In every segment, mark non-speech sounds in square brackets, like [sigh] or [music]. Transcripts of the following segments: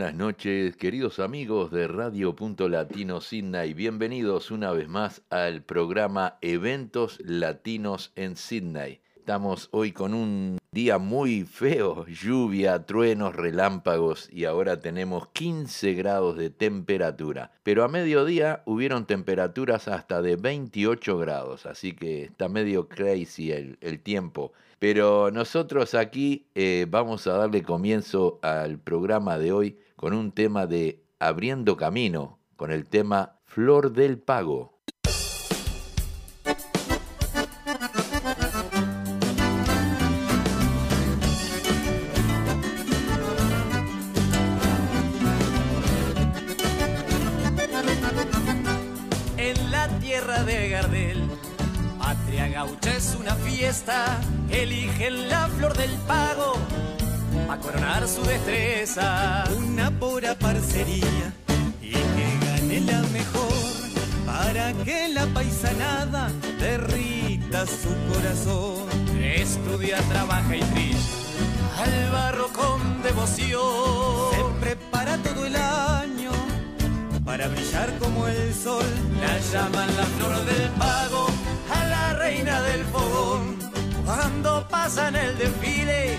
Buenas noches, queridos amigos de Radio Punto Latino Sydney. Bienvenidos una vez más al programa Eventos Latinos en Sydney. Estamos hoy con un día muy feo, lluvia, truenos, relámpagos y ahora tenemos 15 grados de temperatura. Pero a mediodía hubieron temperaturas hasta de 28 grados, así que está medio crazy el, el tiempo. Pero nosotros aquí eh, vamos a darle comienzo al programa de hoy con un tema de Abriendo Camino, con el tema Flor del Pago. es una fiesta, eligen la flor del pago a coronar su destreza. Una pura parcería y que gane la mejor para que la paisanada derrita su corazón. Estudia, trabaja y trilla al barro con devoción. Se prepara todo el año para brillar como el sol. La llaman la flor del pago reina del fogón. Cuando pasa en el desfile,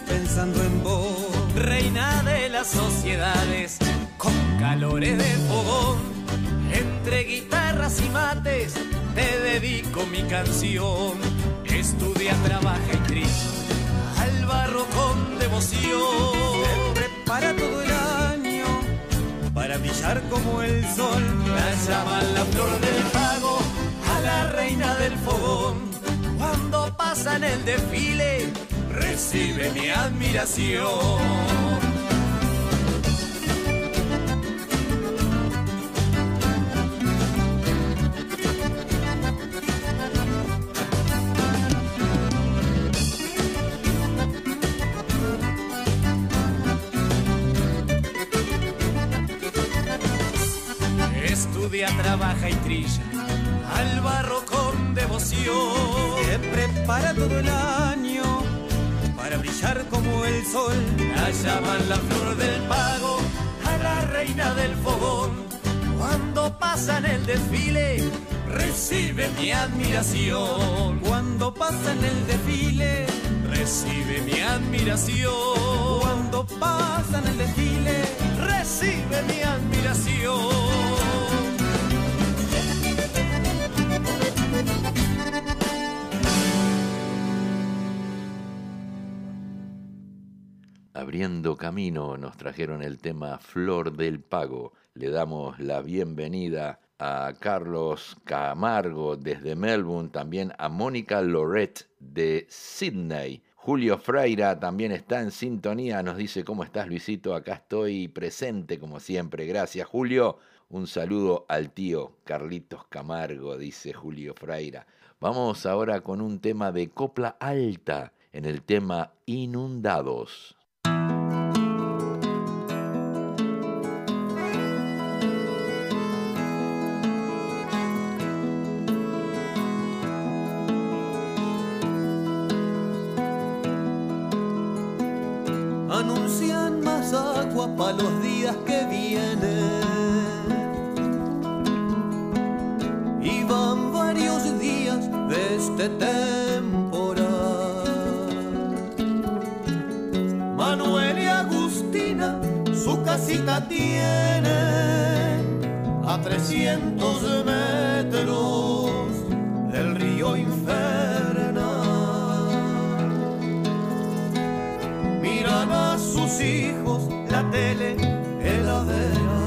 pensando en vos. Reina de las sociedades, con calores de fogón, entre guitarras y mates, te dedico mi canción. Estudia, trabaja y trilla, al barro con devoción. Se prepara todo el año para brillar como el sol. La llaman la flor del pago, a la reina del fogón. Cuando pasa en el desfile, recibe mi admiración. Estudia, trabaja y trilla al barro con devoción. Prepara todo el año brillar como el sol. La llaman la flor del pago, a la reina del fogón. Cuando pasa en el desfile, recibe mi admiración. Cuando pasa en el desfile, recibe mi admiración. Cuando pasa en el desfile, recibe mi admiración. Abriendo camino, nos trajeron el tema Flor del Pago. Le damos la bienvenida a Carlos Camargo desde Melbourne, también a Mónica Loret de Sydney. Julio Freira también está en sintonía, nos dice, ¿cómo estás Luisito? Acá estoy presente como siempre. Gracias Julio. Un saludo al tío Carlitos Camargo, dice Julio Freira. Vamos ahora con un tema de copla alta en el tema Inundados. Para los días que vienen. Y van varios días de este temporal. Manuel y Agustina su casita tienen a 300 metros del río infernal. Miran a sus hijos tele, heladera.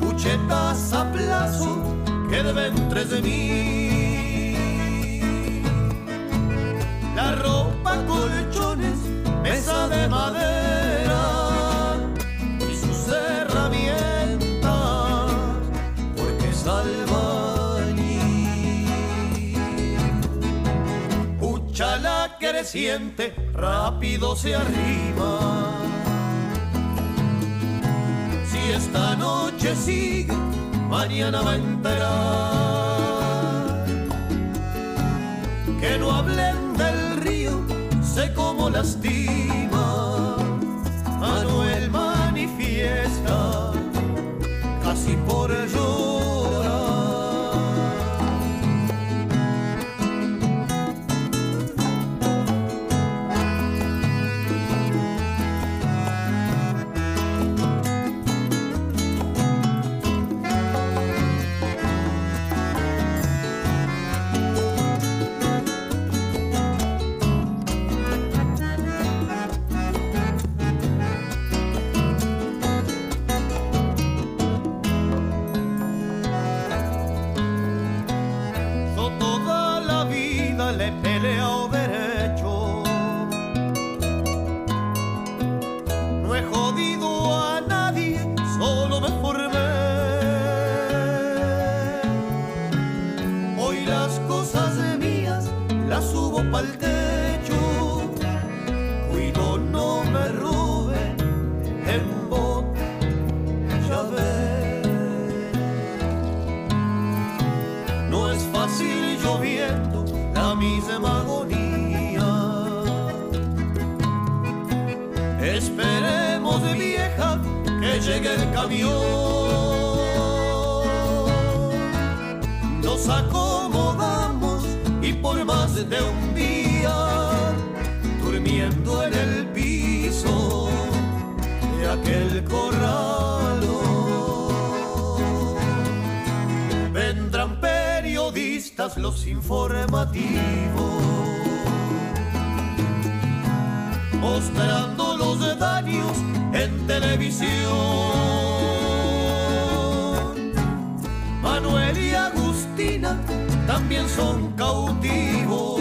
Cuchetas a plazo que deben tres de mí. La ropa, colchones, mesa de creciente rápido se arrima. Si esta noche sigue, mañana va a entrar. Que no hablen del río, sé cómo lastima. Manuel manifiesta, casi por llorar. Nos acomodamos y por más de un día, durmiendo en el piso de aquel corralo. Vendrán periodistas los informativos, mostrando los daños en televisión. Manuel y Agustina también son cautivos,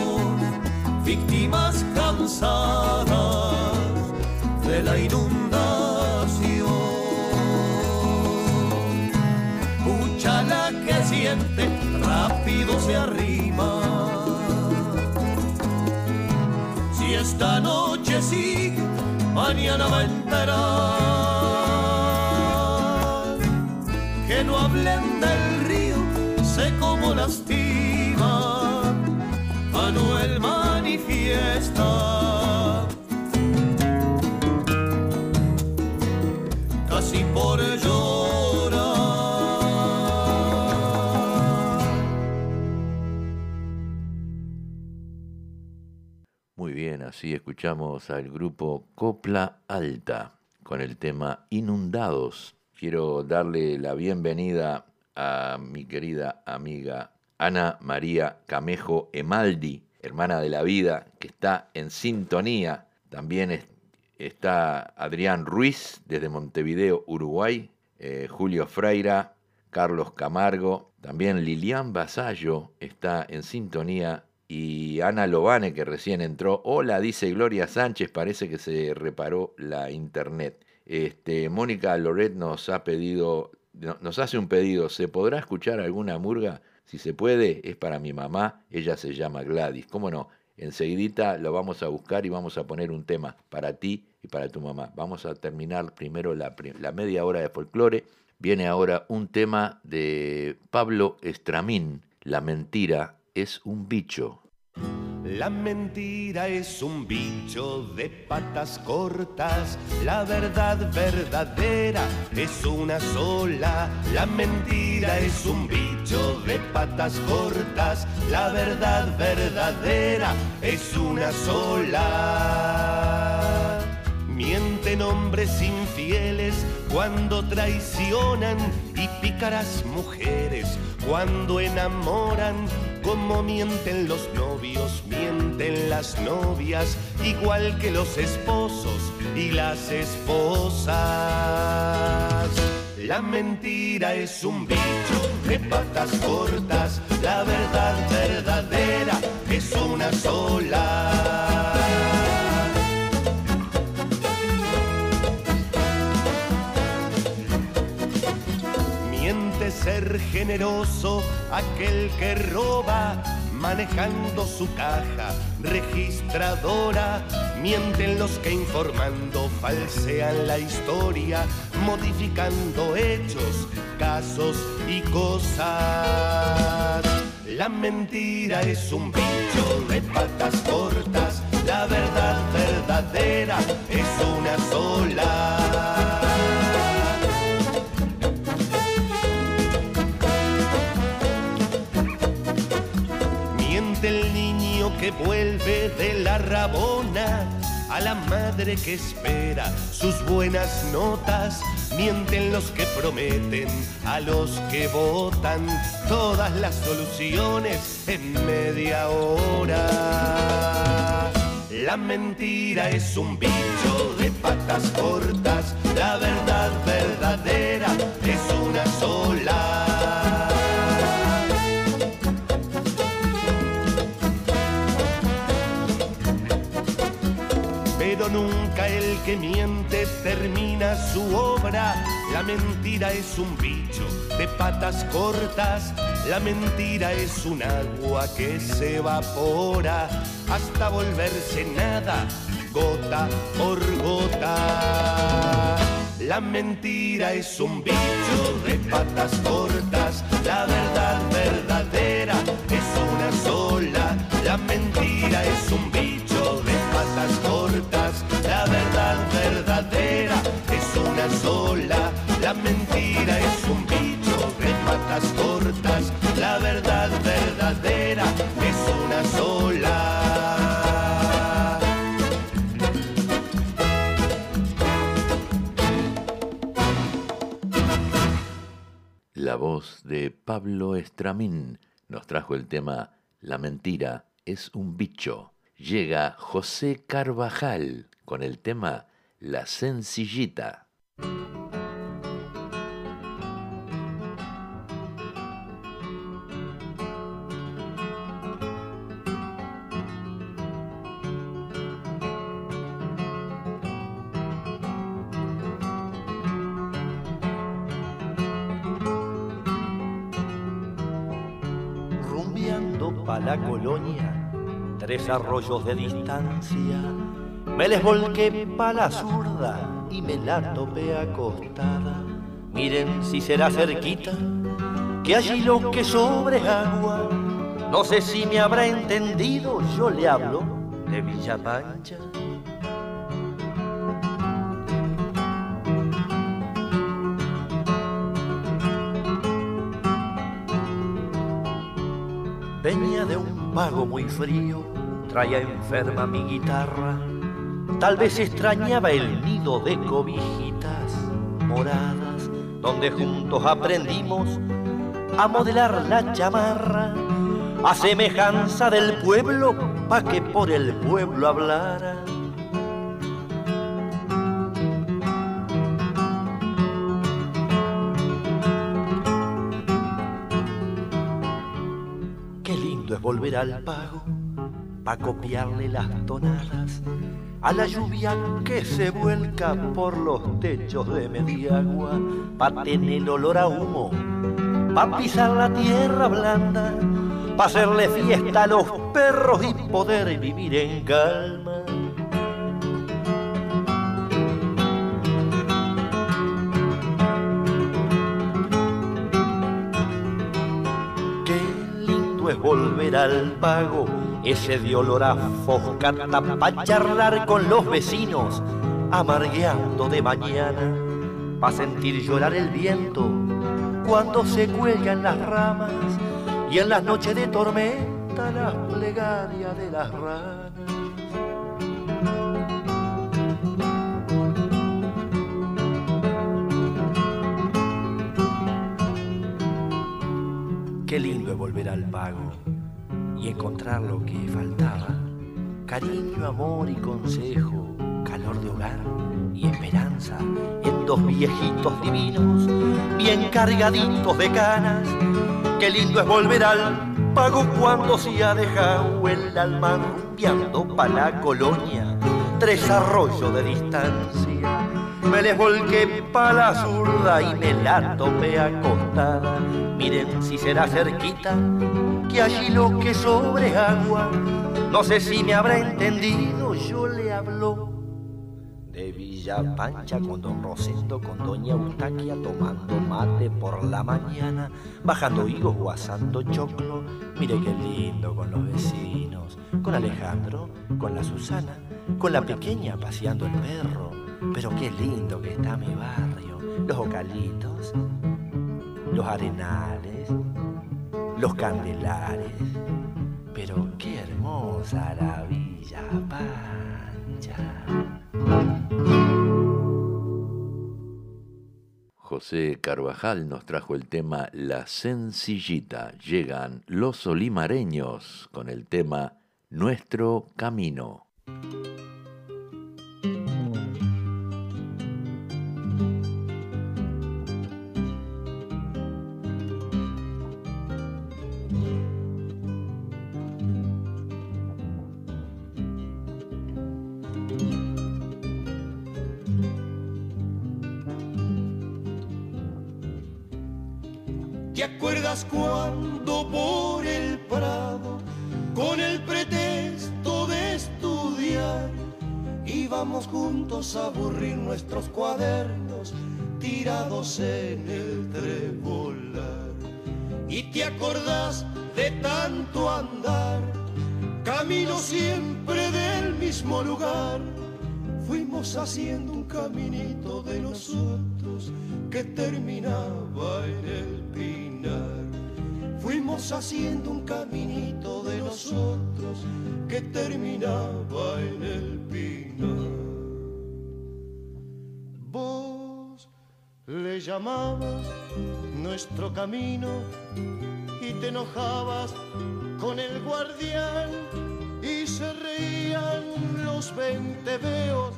víctimas cansadas de la inundación. Pucha la que siente, rápido se arrima. Si esta noche sigue, mañana va a enterar. Que no hablen así escuchamos al grupo Copla Alta con el tema Inundados. Quiero darle la bienvenida a mi querida amiga Ana María Camejo Emaldi, hermana de la vida, que está en sintonía. También es- está Adrián Ruiz desde Montevideo, Uruguay, eh, Julio Freira, Carlos Camargo, también Lilian Basallo está en sintonía y Ana Lobane que recién entró. Hola, dice Gloria Sánchez, parece que se reparó la internet. Este, Mónica Loret nos ha pedido, no- nos hace un pedido, ¿se podrá escuchar alguna murga? Si se puede, es para mi mamá, ella se llama Gladys. ¿Cómo no? Enseguidita lo vamos a buscar y vamos a poner un tema para ti y para tu mamá. Vamos a terminar primero la, la media hora de folclore. Viene ahora un tema de Pablo Estramín, La mentira es un bicho. La mentira es un bicho de patas cortas, la verdad verdadera es una sola. La mentira es un bicho de patas cortas, la verdad verdadera es una sola. Mienten hombres infieles cuando traicionan y pícaras mujeres cuando enamoran. Como mienten los novios, mienten las novias, igual que los esposos y las esposas. La mentira es un bicho de patas cortas, la verdad verdadera es una sola. Ser generoso aquel que roba, manejando su caja registradora. Mienten los que informando falsean la historia, modificando hechos, casos y cosas. La mentira es un bicho de patas cortas, la verdad verdadera es una sola. Vuelve de la rabona, a la madre que espera sus buenas notas, mienten los que prometen, a los que votan todas las soluciones en media hora. La mentira es un bicho de patas cortas, la verdad verdadera es una sola. Nunca el que miente termina su obra. La mentira es un bicho de patas cortas. La mentira es un agua que se evapora hasta volverse nada, gota por gota. La mentira es un bicho de patas cortas. La verdad verdadera es una sola. La mentira es un verdadera es una sola, la mentira es un bicho de patas cortas, la verdad verdadera es una sola. La voz de Pablo Estramín nos trajo el tema La mentira es un bicho. Llega José Carvajal con el tema La Sencillita. Rumbeando pa' la colonia, tres arroyos de distancia me les volqué pa' la zurda y me la topé acostada. Miren si será cerquita, que allí lo que sobre agua. No sé si me habrá entendido, yo le hablo de Villa Pancha. Venía de un pago muy frío, traía enferma mi guitarra Tal vez extrañaba el nido de cobijitas moradas, donde juntos aprendimos a modelar la chamarra, a semejanza del pueblo, pa' que por el pueblo hablara. Qué lindo es volver al pago, pa' copiarle las tonadas a la lluvia que se vuelca por los techos de Mediagua, pa' tener olor a humo, pa' pisar la tierra blanda, pa' hacerle fiesta a los perros y poder vivir en calma. Qué lindo es volver al pago ese de olor a foscata pa' charlar con los vecinos, amargueando de mañana, pa' sentir llorar el viento cuando se cuelgan las ramas y en las noches de tormenta las plegarias de las ranas. Qué lindo es volver al pago encontrar lo que faltaba. Cariño, amor y consejo, calor de hogar y esperanza en dos viejitos divinos, bien cargaditos de canas. Qué lindo es volver al pago cuando se ha dejado el alma rumbeando pa' la colonia, tres arroyos de distancia. Me les volqué pa' la zurda y me la topé acostada. Miren si será cerquita, que allí lo que sobre agua. No sé si me habrá entendido, yo le hablo de Villa Pancha con don Rosendo, con doña Eustaquia tomando mate por la mañana, bajando higos, guasando choclo. Mire qué lindo con los vecinos, con Alejandro, con la Susana, con la pequeña paseando el perro. Pero qué lindo que está mi barrio, los ocalitos, los arenales, los candelares. Pero qué hermosa la Villa Pancha. José Carvajal nos trajo el tema La Sencillita. Llegan los olimareños con el tema Nuestro Camino. Cuando por el Prado, con el pretexto de estudiar, íbamos juntos a aburrir nuestros cuadernos tirados en el trebolar? ¿Y te acordás de tanto andar, camino siempre del mismo lugar? Fuimos haciendo un caminito de nosotros que terminaba en el pinar. Fuimos haciendo un caminito de nosotros que terminaba en el pinar. Vos le llamabas nuestro camino y te enojabas con el guardián y se reían los venteveos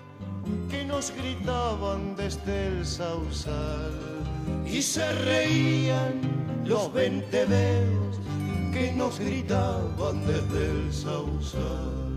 que nos gritaban desde el sausal. Y se reían los venteveos que nos gritaban desde el sausal.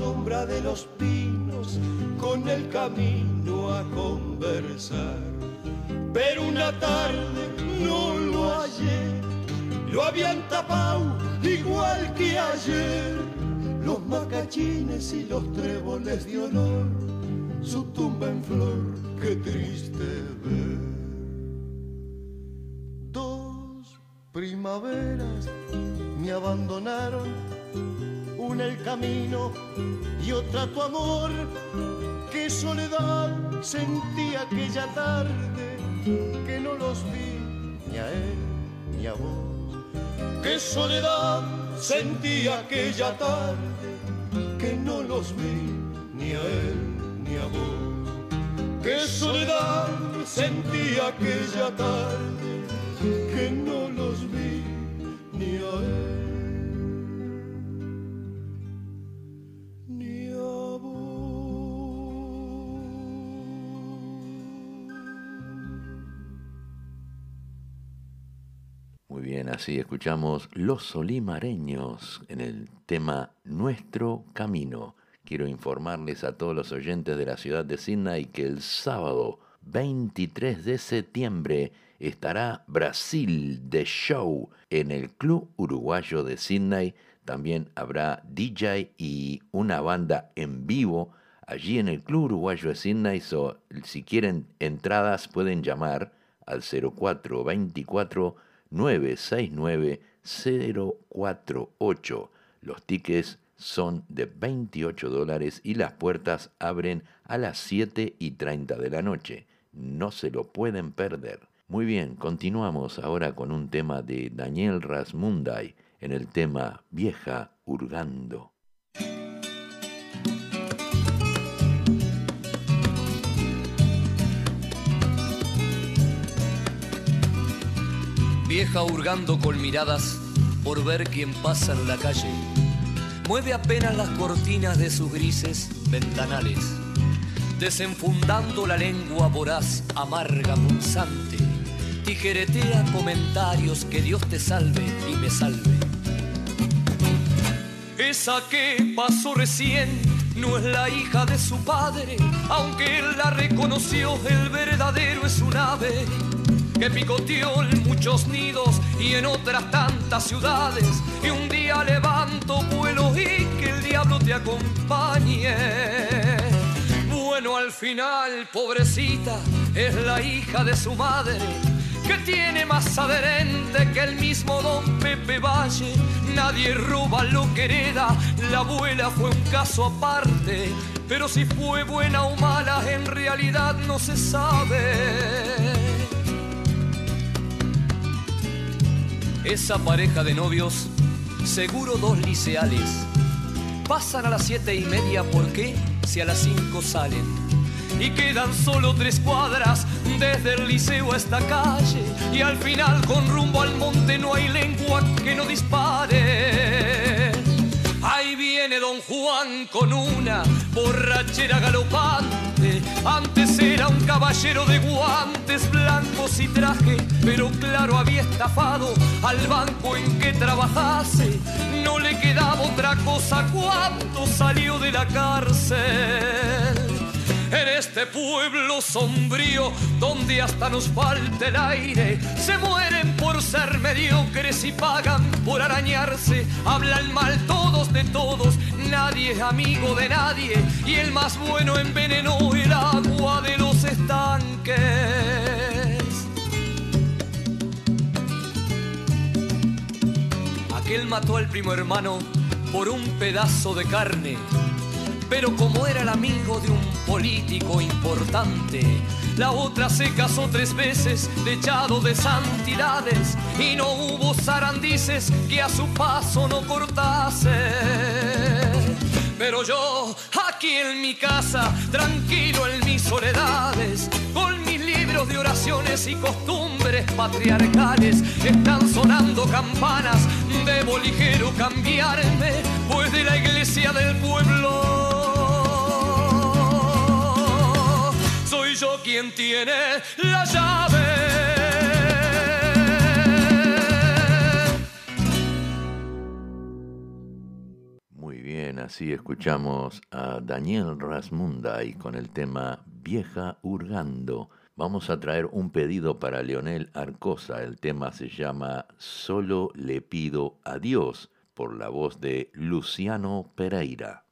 Sombra de los pinos con el camino a conversar. Pero una tarde no lo hallé, lo habían tapado igual que ayer, los macachines y los tréboles de honor, su tumba en flor, qué triste ver. Dos primaveras me abandonaron, una el camino y otra tu amor, qué soledad sentí aquella tarde, que no los vi ni a él ni a vos. Qué soledad sentí aquella tarde que no los vi ni a él ni a vos. Qué soledad sentí aquella tarde que no los vi ni a él Muy bien, así escuchamos Los Solimareños en el tema Nuestro Camino. Quiero informarles a todos los oyentes de la ciudad de Sydney que el sábado 23 de septiembre estará Brasil de show en el Club Uruguayo de Sydney. También habrá DJ y una banda en vivo allí en el Club Uruguayo de Sydney. So, si quieren entradas pueden llamar al 0424 969 048. Los tickets son de 28 dólares y las puertas abren a las 7 y 30 de la noche. No se lo pueden perder. Muy bien, continuamos ahora con un tema de Daniel Rasmunday en el tema Vieja Hurgando. Vieja hurgando con miradas por ver quién pasa en la calle. Mueve apenas las cortinas de sus grises ventanales, desenfundando la lengua voraz, amarga, punzante. Tijeretea comentarios que Dios te salve y me salve. Esa que pasó recién no es la hija de su padre, aunque él la reconoció, el verdadero es un ave que picoteó en muchos nidos y en otras tantas ciudades. Y un día levanto vuelo y que el diablo te acompañe. Bueno, al final, pobrecita, es la hija de su madre. Que tiene más adherente que el mismo don Pepe Valle. Nadie roba lo que hereda, la abuela fue un caso aparte. Pero si fue buena o mala, en realidad no se sabe. Esa pareja de novios, seguro dos liceales, pasan a las siete y media, ¿por qué? Si a las cinco salen. Y quedan solo tres cuadras desde el liceo a esta calle. Y al final con rumbo al monte no hay lengua que no dispare. Don Juan con una borrachera galopante. Antes era un caballero de guantes blancos y traje, pero claro había estafado al banco en que trabajase. No le quedaba otra cosa cuando salió de la cárcel en este pueblo sombrío donde hasta nos falta el aire. Se mueren por ser mediocres y pagan por arañarse. Hablan mal todos de todos, nadie es amigo de nadie. Y el más bueno envenenó el agua de los estanques. Aquel mató al primo hermano por un pedazo de carne pero como era el amigo de un político importante, la otra se casó tres veces, echado de santidades, y no hubo zarandices que a su paso no cortase. Pero yo, aquí en mi casa, tranquilo en mis soledades, con mis libros de oraciones y costumbres patriarcales, están sonando campanas, debo ligero cambiarme, pues de la iglesia del pueblo soy yo quien tiene la llave. Muy bien, así escuchamos a Daniel Rasmunda y con el tema Vieja Hurgando. Vamos a traer un pedido para Leonel Arcosa. El tema se llama Solo le pido a Dios por la voz de Luciano Pereira.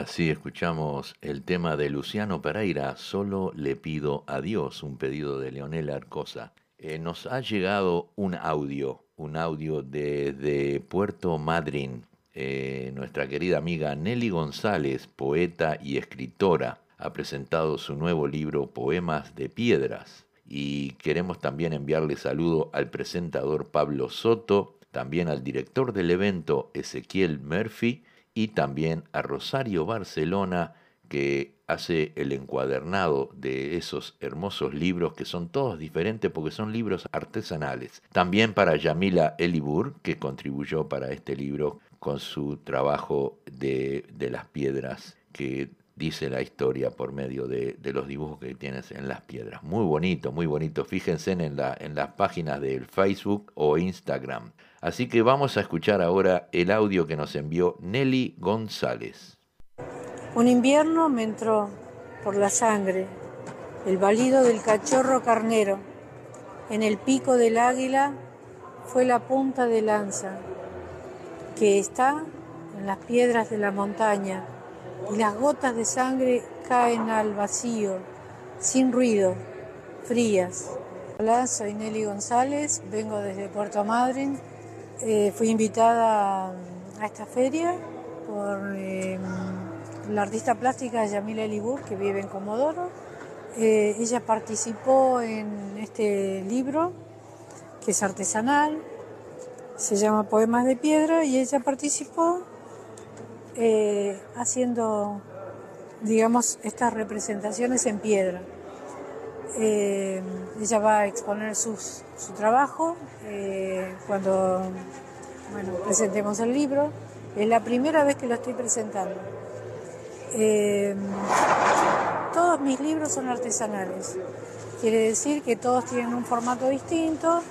Así escuchamos el tema de Luciano Pereira, Solo le pido a Dios, un pedido de Leonel Arcosa. Eh, nos ha llegado un audio, un audio desde Puerto Madryn. Eh, nuestra querida amiga Nelly González, poeta y escritora, ha presentado su nuevo libro Poemas de Piedras. Y queremos también enviarle saludo al presentador Pablo Soto, también al director del evento Ezequiel Murphy y también a Rosario Barcelona, que hace el encuadernado de esos hermosos libros que son todos diferentes porque son libros artesanales. También para Yamila Elibur, que contribuyó para este libro con su trabajo de, de las piedras que dice la historia por medio de, de, los dibujos que tienes en las piedras. Muy bonito, muy bonito. Fíjense en, la, en las páginas del Facebook o Instagram. Así que vamos a escuchar ahora el audio que nos envió Nelly González. Un invierno me entró por la sangre el balido del cachorro carnero. En el pico del águila fue la punta de lanza que está en las piedras de la montaña y las gotas de sangre caen al vacío, sin ruido, frías. Hola, soy Nelly González, vengo desde Puerto Madryn eh, fui invitada a esta feria por eh, la artista plástica Yamila Elibur, que vive en Comodoro. Eh, ella participó en este libro, que es artesanal, se llama Poemas de Piedra, y ella participó haciendo, digamos, estas representaciones en piedra. Eh, ella va a exponer su trabajo eh, cuando presentemos el libro. Es la primera vez que lo estoy presentando. Eh, todos mis libros son artesanales. Quiere decir que todos tienen un formato distinto.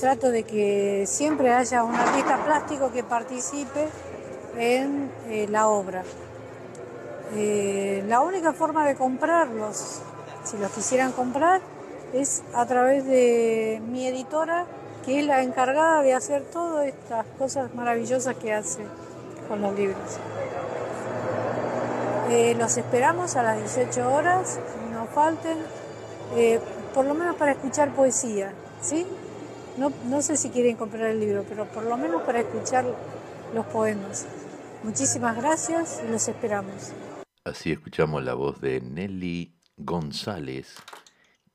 trato de que siempre haya un artista plástico que participe en la obra. la única forma de comprarlos si los quisieran comprar, es a través de mi editora, que es la encargada de hacer todas estas cosas maravillosas que hace con los libros. Eh, los esperamos a las 18 horas, no falten, eh, por lo menos para escuchar poesía, ¿sí? No, no sé si quieren comprar el libro, pero por lo menos para escuchar los poemas. Muchísimas gracias y los esperamos. Así escuchamos la voz de Nelly González,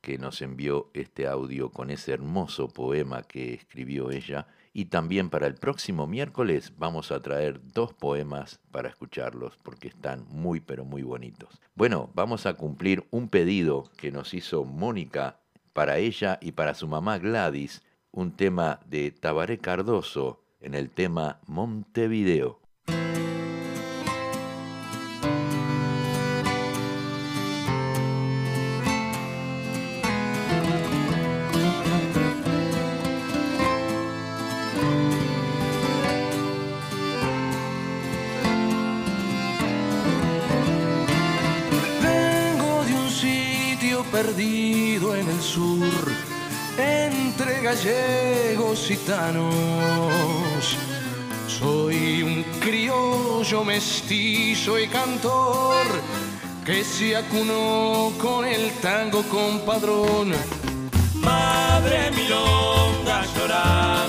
que nos envió este audio con ese hermoso poema que escribió ella. Y también para el próximo miércoles vamos a traer dos poemas para escucharlos porque están muy pero muy bonitos. Bueno, vamos a cumplir un pedido que nos hizo Mónica para ella y para su mamá Gladys, un tema de Tabaré Cardoso en el tema Montevideo. Gallegos y tanos. Soy un criollo mestizo y cantor que se acunó con el tango compadrón. Madre milonga llorando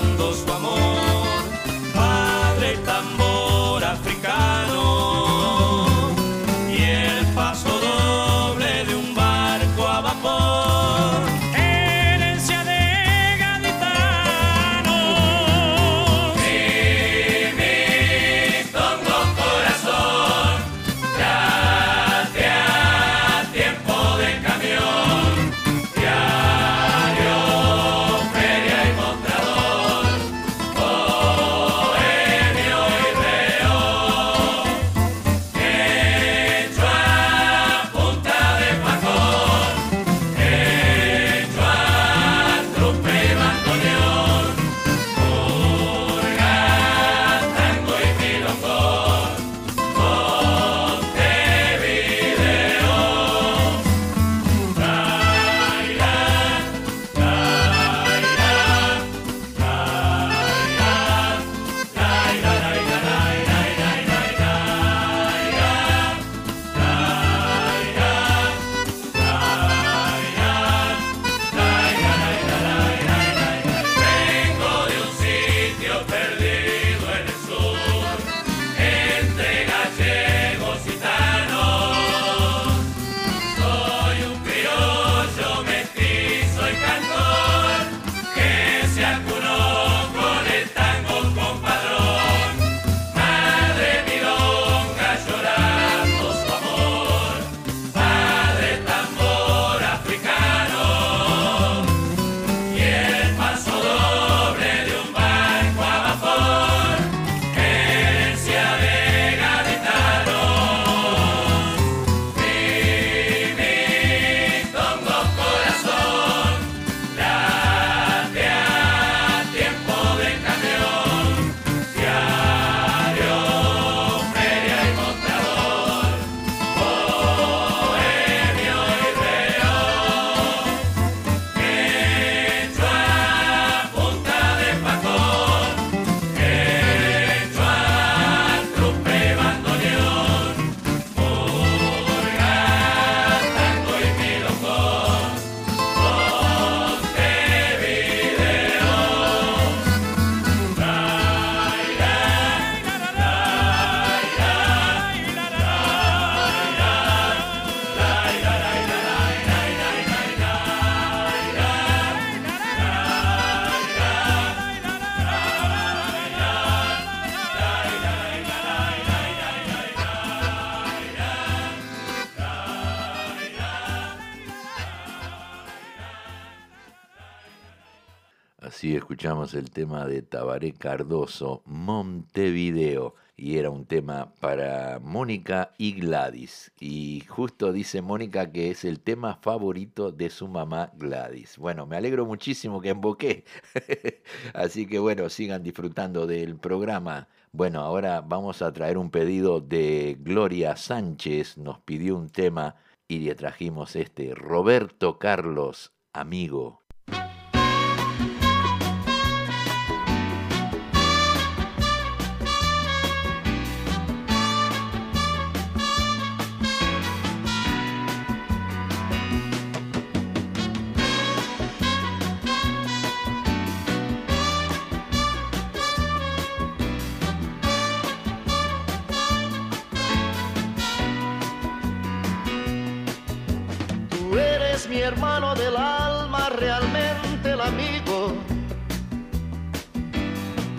el tema de Tabaré Cardoso, Montevideo, y era un tema para Mónica y Gladys. Y justo dice Mónica que es el tema favorito de su mamá Gladys. Bueno, me alegro muchísimo que emboqué. [laughs] Así que bueno, sigan disfrutando del programa. Bueno, ahora vamos a traer un pedido de Gloria Sánchez, nos pidió un tema y le trajimos este, Roberto Carlos, amigo.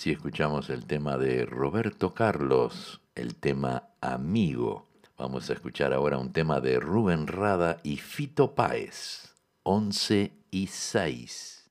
Así escuchamos el tema de Roberto Carlos, el tema Amigo. Vamos a escuchar ahora un tema de Rubén Rada y Fito Páez, 11 y 6.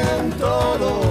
todo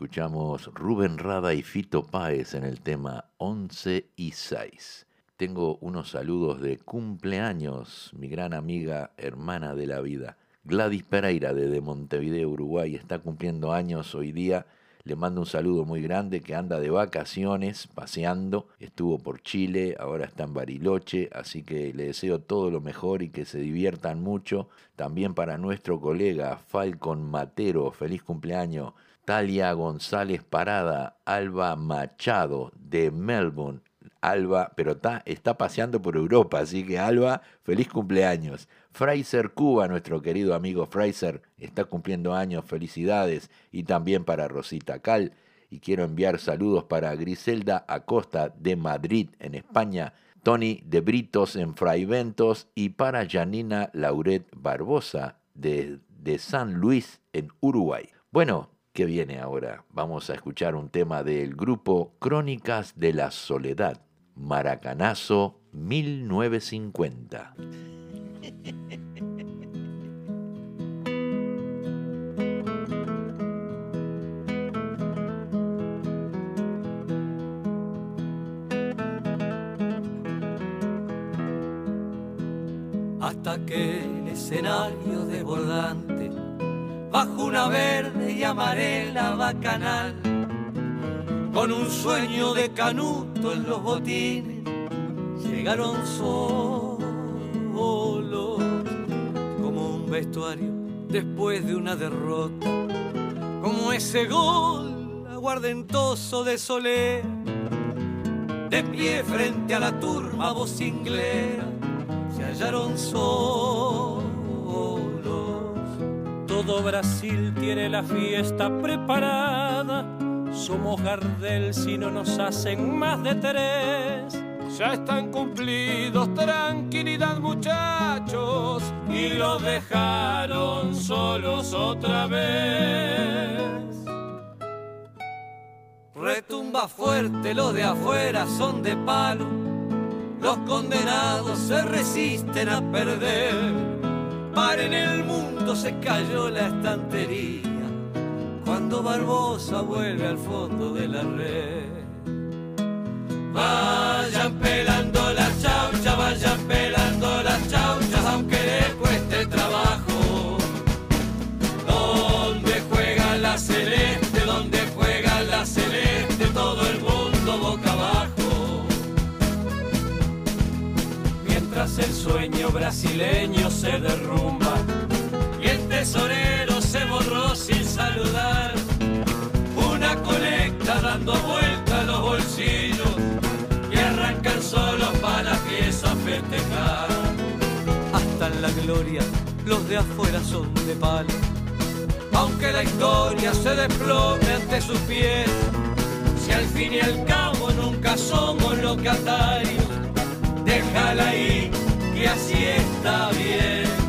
escuchamos Rubén Rada y Fito Páez en el tema 11 y 6. Tengo unos saludos de cumpleaños, mi gran amiga, hermana de la vida. Gladys Pereira desde Montevideo, Uruguay, está cumpliendo años hoy día. Le mando un saludo muy grande que anda de vacaciones, paseando. Estuvo por Chile, ahora está en Bariloche, así que le deseo todo lo mejor y que se diviertan mucho. También para nuestro colega Falcon Matero, feliz cumpleaños. Talia González Parada, Alba Machado de Melbourne. Alba, pero está, está paseando por Europa, así que Alba, feliz cumpleaños. Fraser Cuba, nuestro querido amigo Fraser, está cumpliendo años, felicidades. Y también para Rosita Cal. Y quiero enviar saludos para Griselda Acosta de Madrid, en España. Tony de Britos en Fraiventos y para Janina Lauret Barbosa de, de San Luis en Uruguay. Bueno, ¿qué viene ahora? Vamos a escuchar un tema del grupo Crónicas de la Soledad, Maracanazo 1950. hasta que el escenario desbordante, bajo una verde y amarela bacanal, con un sueño de canuto en los botines, llegaron solos como un vestuario después de una derrota, como ese gol aguardentoso de Soler, de pie frente a la turba vocinglera callaron solos. Todo Brasil tiene la fiesta preparada. Somos Gardel si no nos hacen más de tres. Ya están cumplidos, tranquilidad muchachos. Y los dejaron solos otra vez. Retumba fuerte, los de afuera son de palo. Los condenados se resisten a perder. Para en el mundo se cayó la estantería. Cuando Barbosa vuelve al fondo de la red. Vayan pelando las chauchas, vayan pelando las chauchas, aunque les cueste trabajo. Donde juega la celeste, donde juega la celeste, todo el mundo boca abajo. Mientras el sueño brasileño se derrumba tesorero se borró sin saludar. Una colecta dando vuelta a los bolsillos y arrancan solos para la pieza festejar. Hasta en la gloria los de afuera son de palo. Aunque la historia se desplome ante sus pies, si al fin y al cabo nunca somos locatarios, déjala ahí y así está bien.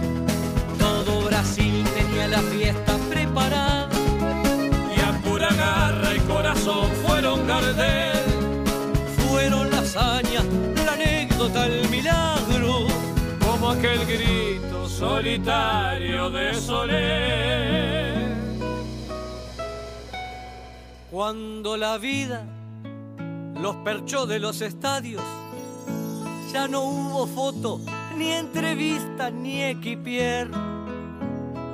La fiesta preparada y a pura garra y corazón fueron Gardel. Fueron la hazaña, la anécdota, el milagro. Como aquel grito solitario de Soler. Cuando la vida los perchó de los estadios, ya no hubo foto, ni entrevista, ni equipier.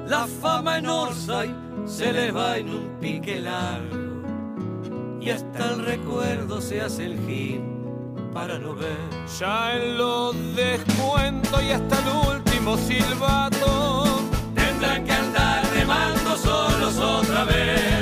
La fama en Orsay se les va en un pique largo y hasta el recuerdo se hace el gil para no ver. Ya en los descuentos y hasta el último silbato tendrán que andar remando solos otra vez.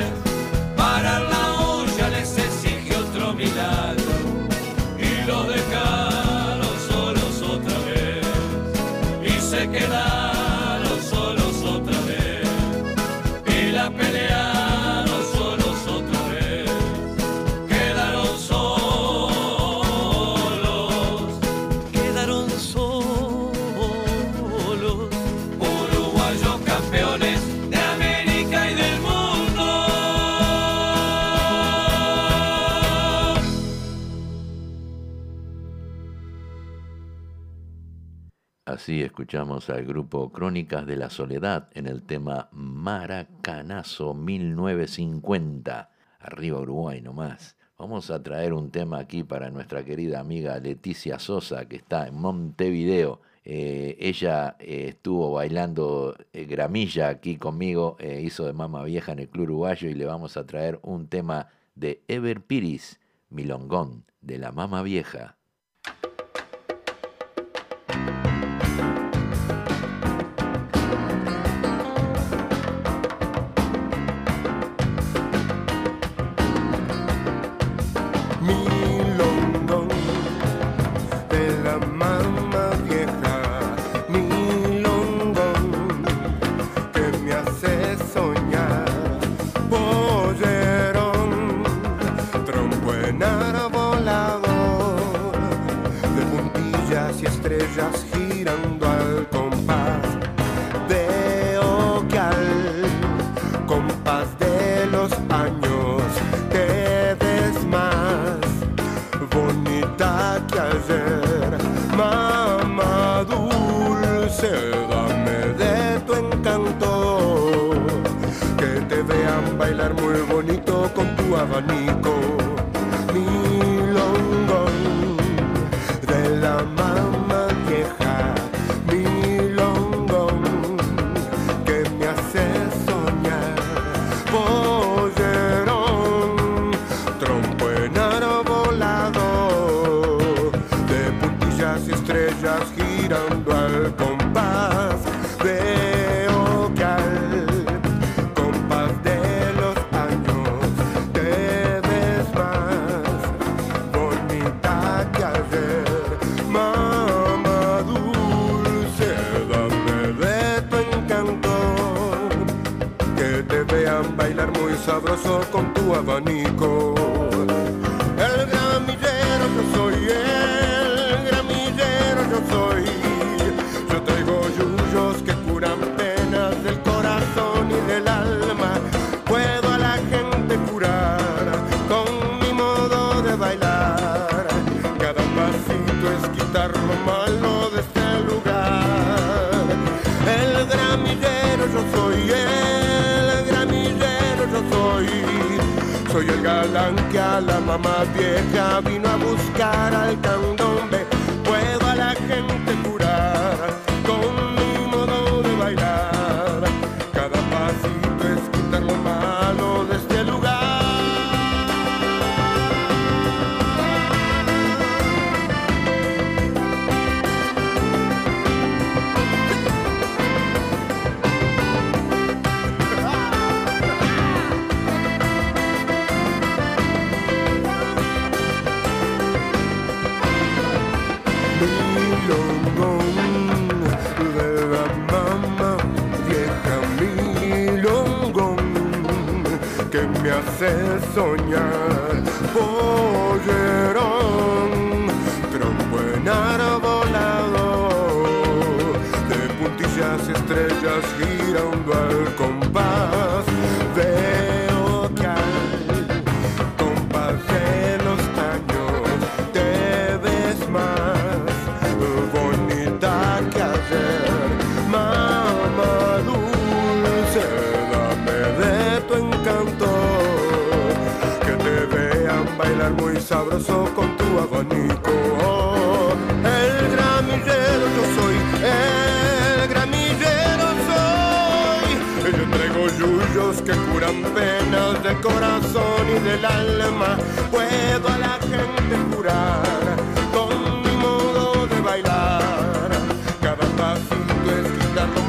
Así escuchamos al grupo Crónicas de la Soledad en el tema Maracanazo 1950. Arriba Uruguay nomás. Vamos a traer un tema aquí para nuestra querida amiga Leticia Sosa, que está en Montevideo. Eh, ella eh, estuvo bailando eh, gramilla aquí conmigo, hizo de mama vieja en el Club Uruguayo y le vamos a traer un tema de Ever Piris, Milongón, de la mama vieja. Yo traigo yuyos que curan penas del corazón y del alma. Puedo a la gente curar con mi modo de bailar. Cada pasito es quitar lo malo de este lugar. El gramillero yo soy, el gramillero yo soy. Soy el galán que a la mamá vieja vino a buscar al candombe. soñar. Por sabroso con tu abanico el gramillero yo soy el gramillero soy yo traigo yuyos que curan penas del corazón y del alma. Puedo a la gente curar con mi modo de bailar. Cada pasito es quitar lo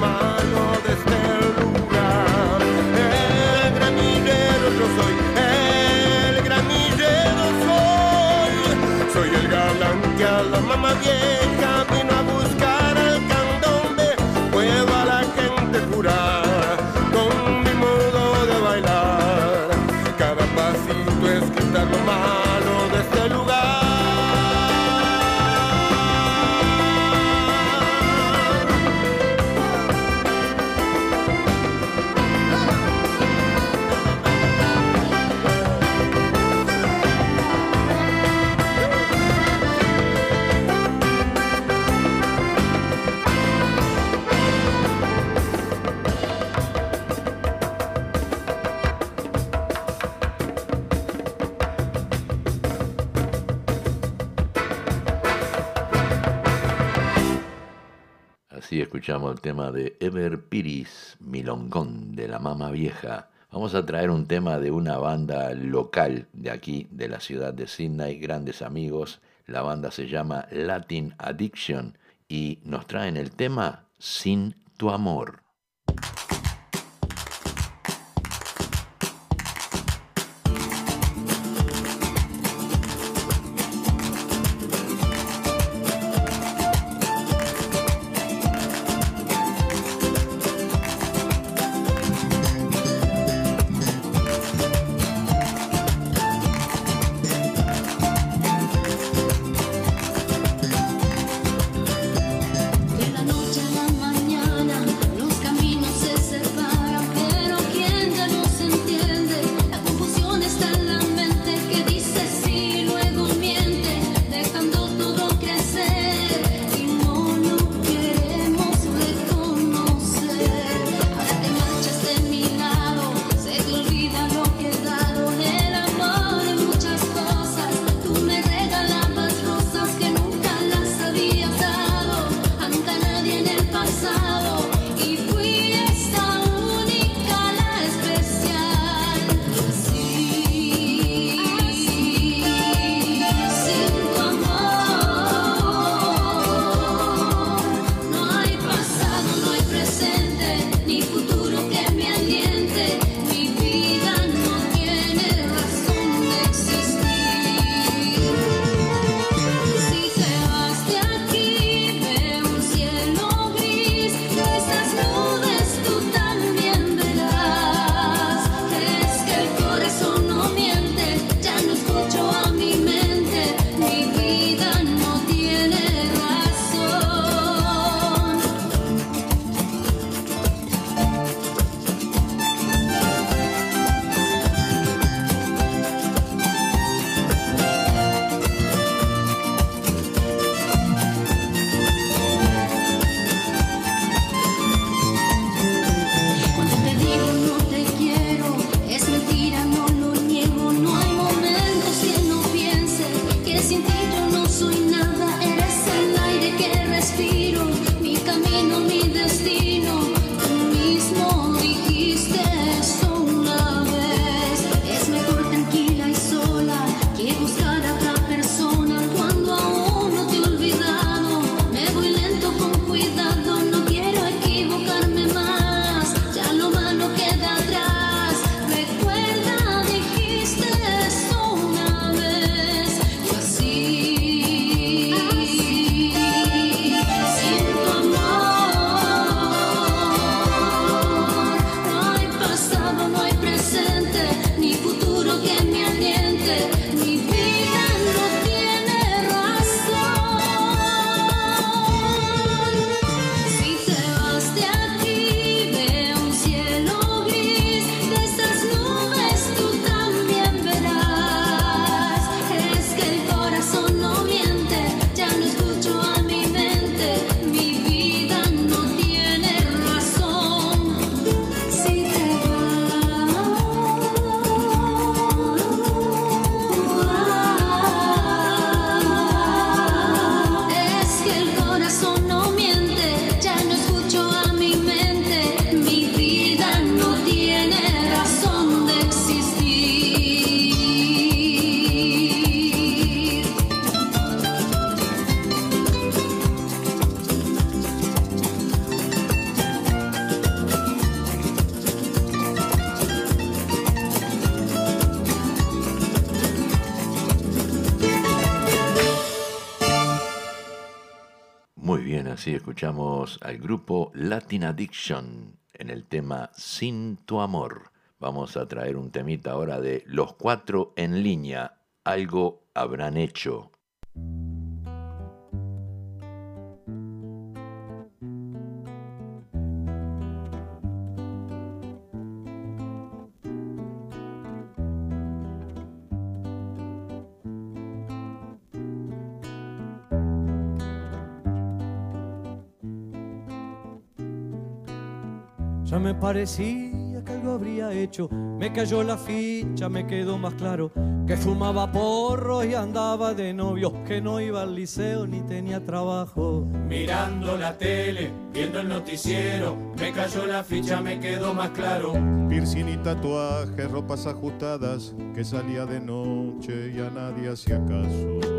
escuchamos el tema de Ever Piris, Milongón, de la Mama Vieja. Vamos a traer un tema de una banda local de aquí, de la ciudad de Sydney, grandes amigos. La banda se llama Latin Addiction y nos traen el tema Sin tu amor. Latin Addiction en el tema Sin tu amor. Vamos a traer un temita ahora de Los Cuatro en línea. Algo habrán hecho. Parecía que algo habría hecho. Me cayó la ficha, me quedó más claro que fumaba porro y andaba de novio, que no iba al liceo ni tenía trabajo. Mirando la tele, viendo el noticiero, me cayó la ficha, me quedó más claro. Piercing y tatuajes, ropas ajustadas, que salía de noche y a nadie hacía caso.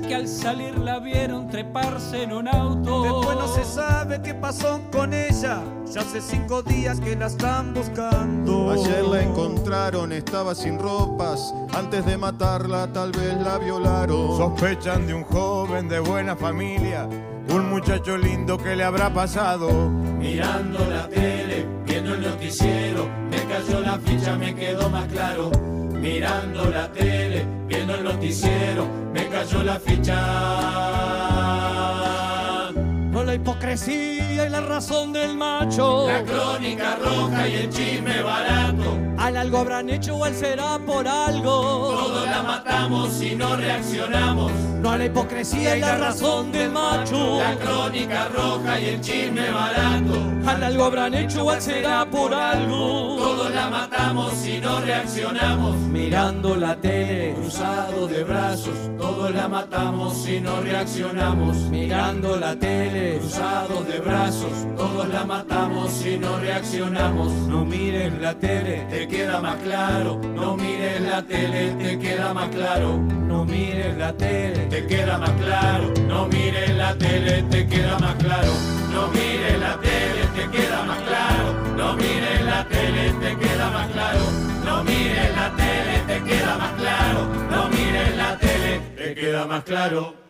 Que al salir la vieron treparse en un auto. Después no se sabe qué pasó con ella, ya hace cinco días que la están buscando. Ayer la encontraron, estaba sin ropas, antes de matarla tal vez la violaron. Sospechan de un joven de buena familia, un muchacho lindo que le habrá pasado. Mirando la tele, viendo el noticiero, me cayó la ficha, me quedó más claro mirando la tele, viendo el noticiero, me cayó la ficha. No la hipocresía y la razón del macho. La crónica roja y el chisme barato. Al algo habrán hecho o al será por algo. Todos la matamos y no reaccionamos. No a la hipocresía y la razón del macho. La crónica roja y el chisme barato. Al algo habrán hecho o al será por algo. Todos la matamos y no reaccionamos. Mirando la tele, cruzado de brazos. Todos la matamos y no reaccionamos. Mirando la tele, cruzado de brazos. Todos la matamos y no reaccionamos. No mires la tele, te queda más claro. No mires la tele, te queda más claro. No mires la tele te queda más claro. No mires la tele, te queda más claro. No mires la tele, te queda más claro. No mires la tele, te queda más claro. No mires la tele, te queda más claro. No mires la tele, te queda más claro.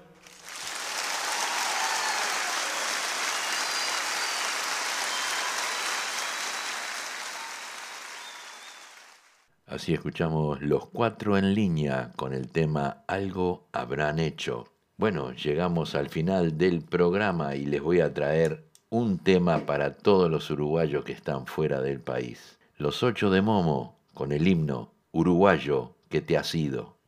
Así escuchamos los cuatro en línea con el tema Algo habrán hecho. Bueno, llegamos al final del programa y les voy a traer un tema para todos los uruguayos que están fuera del país. Los ocho de Momo con el himno Uruguayo que te ha sido.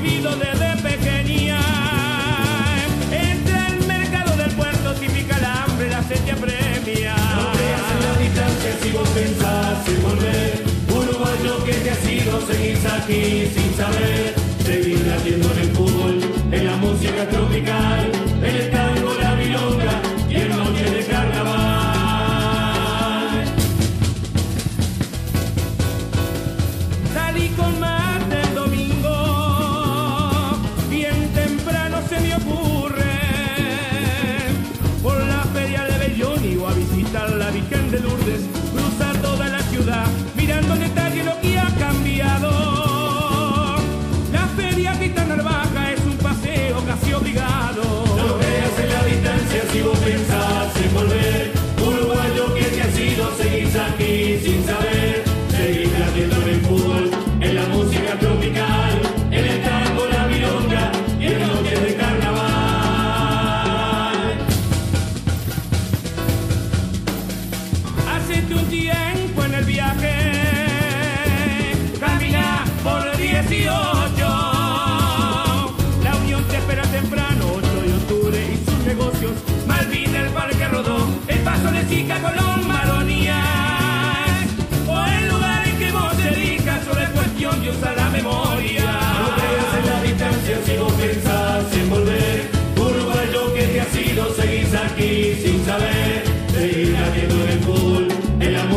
vivido desde pequeña. Entre el mercado del puerto típica la hambre, la sed te apremia. No la distancia si vos pensás en volver. Uruguayo que te ha sido seguís aquí sin saber. Seguir latiendo en el fútbol, en la música tropical.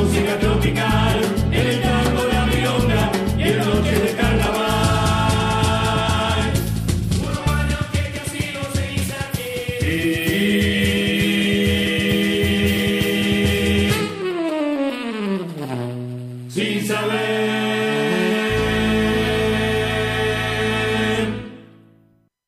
Música tropical,